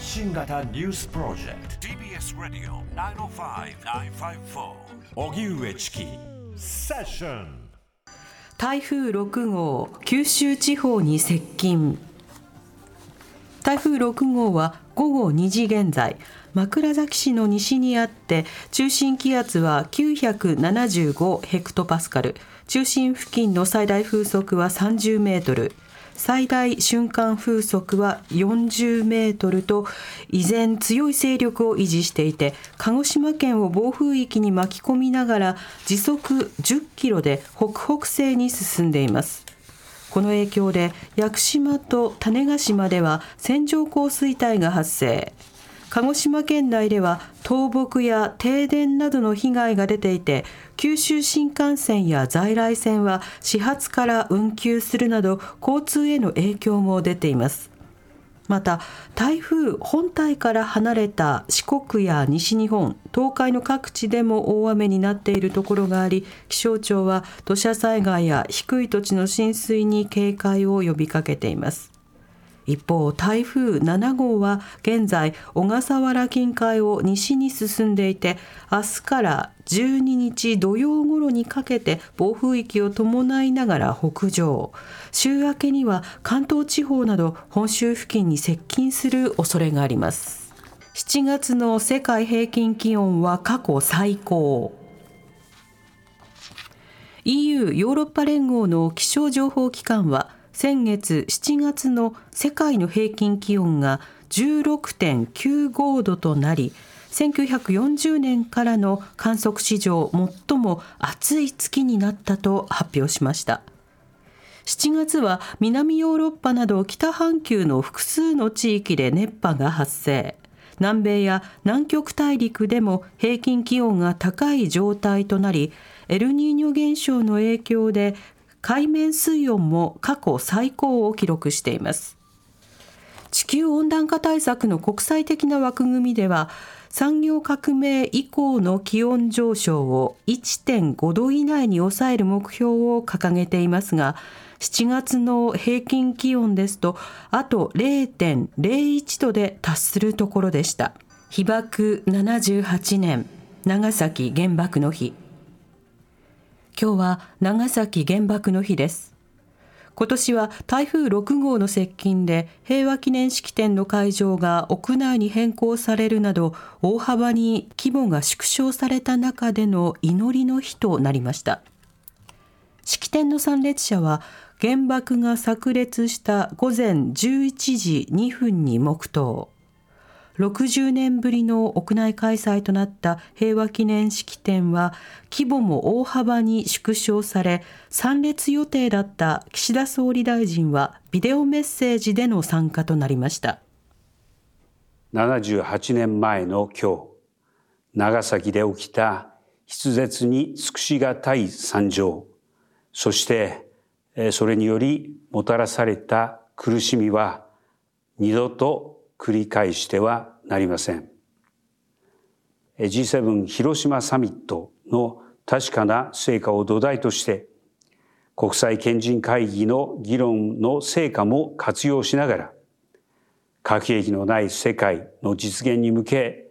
発信型ニュースプロジェクト。TBS ラディオ905-954おぎゅうえちきセッション台風6号九州地方に接近。台風6号は午後2時現在枕崎市の西にあって中心気圧は975ヘクトパスカル。中心付近の最大風速は30メートル最大瞬間風速は40メートルと依然強い勢力を維持していて鹿児島県を暴風域に巻き込みながら時速10キロで北北西に進んでいます。この影響で屋久島と種子島では線状降水帯が発生。鹿児島県内では倒木や停電などの被害が出ていて九州新幹線や在来線は始発から運休するなど交通への影響も出ています。また台風本体から離れた四国や西日本東海の各地でも大雨になっているところがあり気象庁は土砂災害や低い土地の浸水に警戒を呼びかけています。一方台風7号は現在小笠原近海を西に進んでいて明日から12日土曜頃にかけて暴風域を伴いながら北上。週明けには関東地方など本州付近に接近する恐れがあります。7月の世界平均気温は過去最高。EU ヨーロッパ連合の気象情報機関は先月7月の世界の平均気温が16.95度となり1940年からの観測史上最も暑い月になったと発表しました。7月は南ヨーロッパなど北半球の複数の地域で熱波が発生。南米や南極大陸でも平均気温が高い状態となりエルニーニョ現象の影響で海面水温も過去最高を記録しています。地球温暖化対策の国際的な枠組みでは産業革命以降の気温上昇を1.5度以内に抑える目標を掲げていますが7月の平均気温ですとあと0.01度で達するところでした。被爆78年長崎原爆の日。今日は長崎原爆の日です。今年は台風6号の接近で平和記念式典の会場が屋内に変更されるなど大幅に規模が縮小された中での祈りの日となりました。式典の参列者は原爆が炸裂した午前11時2分に黙祷。60年ぶりの屋内開催となった平和記念式典は規模も大幅に縮小され参列予定だった岸田総理大臣はビデオメッセージでの参加となりました。78年前の今日長崎で起きた筆舌に尽くしがたい惨状そしてそれによりもたらされた苦しみは二度と繰り返してはなりません。G7 広島サミットの確かな成果を土台として国際賢人会議の議論の成果も活用しながら核兵器のない世界の実現に向け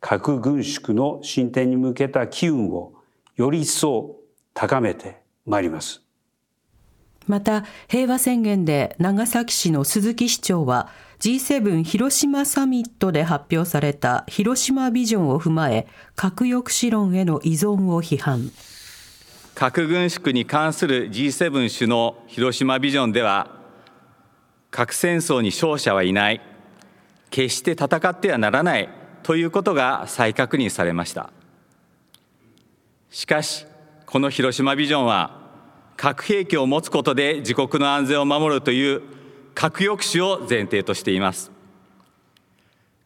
核軍縮の進展に向けた機運をより一層高めてまいります。また平和宣言で長崎市の鈴木市長は G7 広島サミットで発表された広島ビジョンを踏まえ核抑止論への依存を批判。核軍縮に関する G7 首脳広島ビジョンでは核戦争に勝者はいない。決して戦ってはならない。ということが再確認されました。しかしこの広島ビジョンは核兵器を持つことで自国の安全を守るという核抑止を前提としています。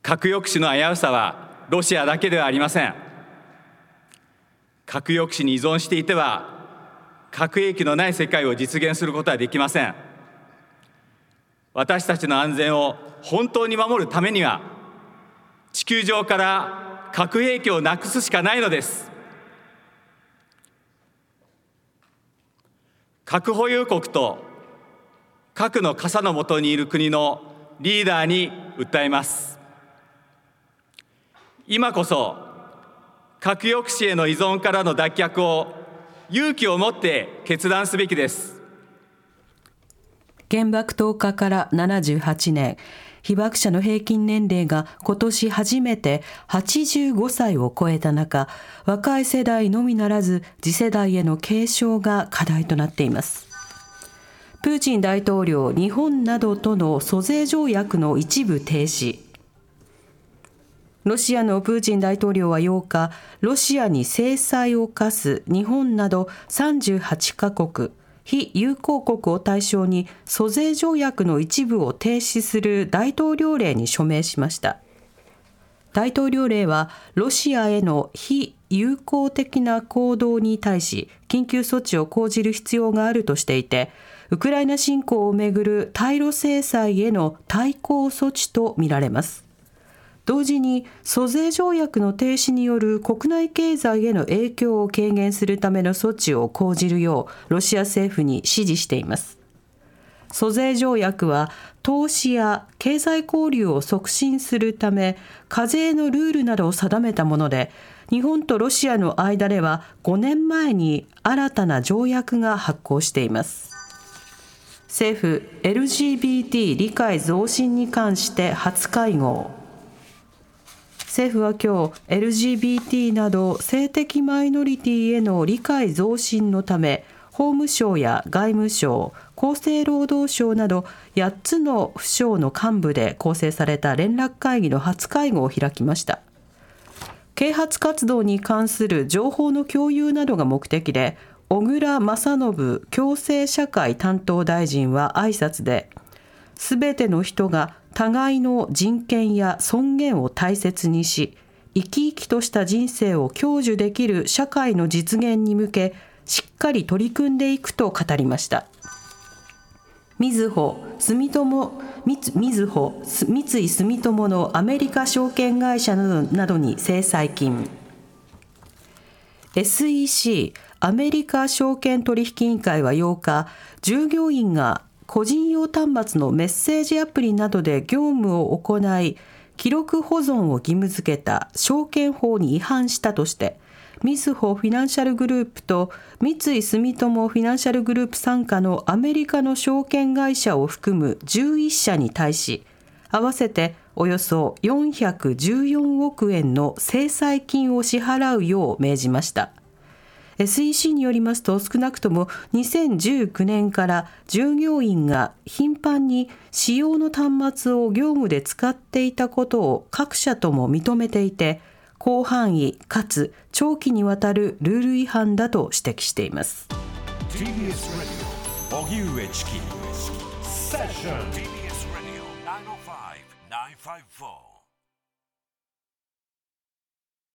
核抑止の危うさはロシアだけではありません。核抑止に依存していては核兵器のない世界を実現することはできません。私たちの安全を本当に守るためには地球上から核兵器をなくすしかないのです。核保有国と核の傘の下にいる国のリーダーに訴えます。今こそ核抑止への依存からの脱却を勇気を持って決断すべきです。原爆投下から78年。被爆者の平均年齢が今年初めて85歳を超えた中若い世代のみならず次世代への継承が課題となっています。プーチン大統領日本などとの租税条約の一部停止。ロシアのプーチン大統領は8日ロシアに制裁を科す日本など38カ国非友好国を対象に租税条約の一部を停止する大統領令に署名しました。大統領令はロシアへの非友好的な行動に対し緊急措置を講じる必要があるとしていてウクライナ侵攻をめぐる対ロ制裁への対抗措置とみられます。同時に租税条約の停止による国内経済への影響を軽減するための措置を講じるようロシア政府に指示しています。租税条約は投資や経済交流を促進するため課税のルールなどを定めたもので日本とロシアの間では5年前に新たな条約が発効しています。政府 LGBT 理解増進に関して初会合。政府は今日 LGBT など性的マイノリティへの理解増進のため法務省や外務省厚生労働省など8つの府省の幹部で構成された連絡会議の初会合を開きました。啓発活動に関する情報の共有などが目的で小倉正信共生社会担当大臣は挨拶で、すべての人が互いの人権や尊厳を大切にし生き生きとした人生を享受できる社会の実現に向けしっかり取り組んでいくと語りました。みずほ住友みずほ三井住友のアメリカ証券会社などに制裁金。SEC アメリカ証券取引委員会は8日従業員が個人用端末のメッセージアプリなどで業務を行い記録保存を義務付けた証券法に違反したとしてみずほフィナンシャルグループと三井住友フィナンシャルグループ傘下のアメリカの証券会社を含む11社に対し合わせておよそ414億円の制裁金を支払うよう命じました。SEC によりますと少なくとも2019年から従業員が頻繁に使用の端末を業務で使っていたことを各社とも認めていて広範囲かつ長期にわたるルール違反だと指摘しています。Radio 905 954.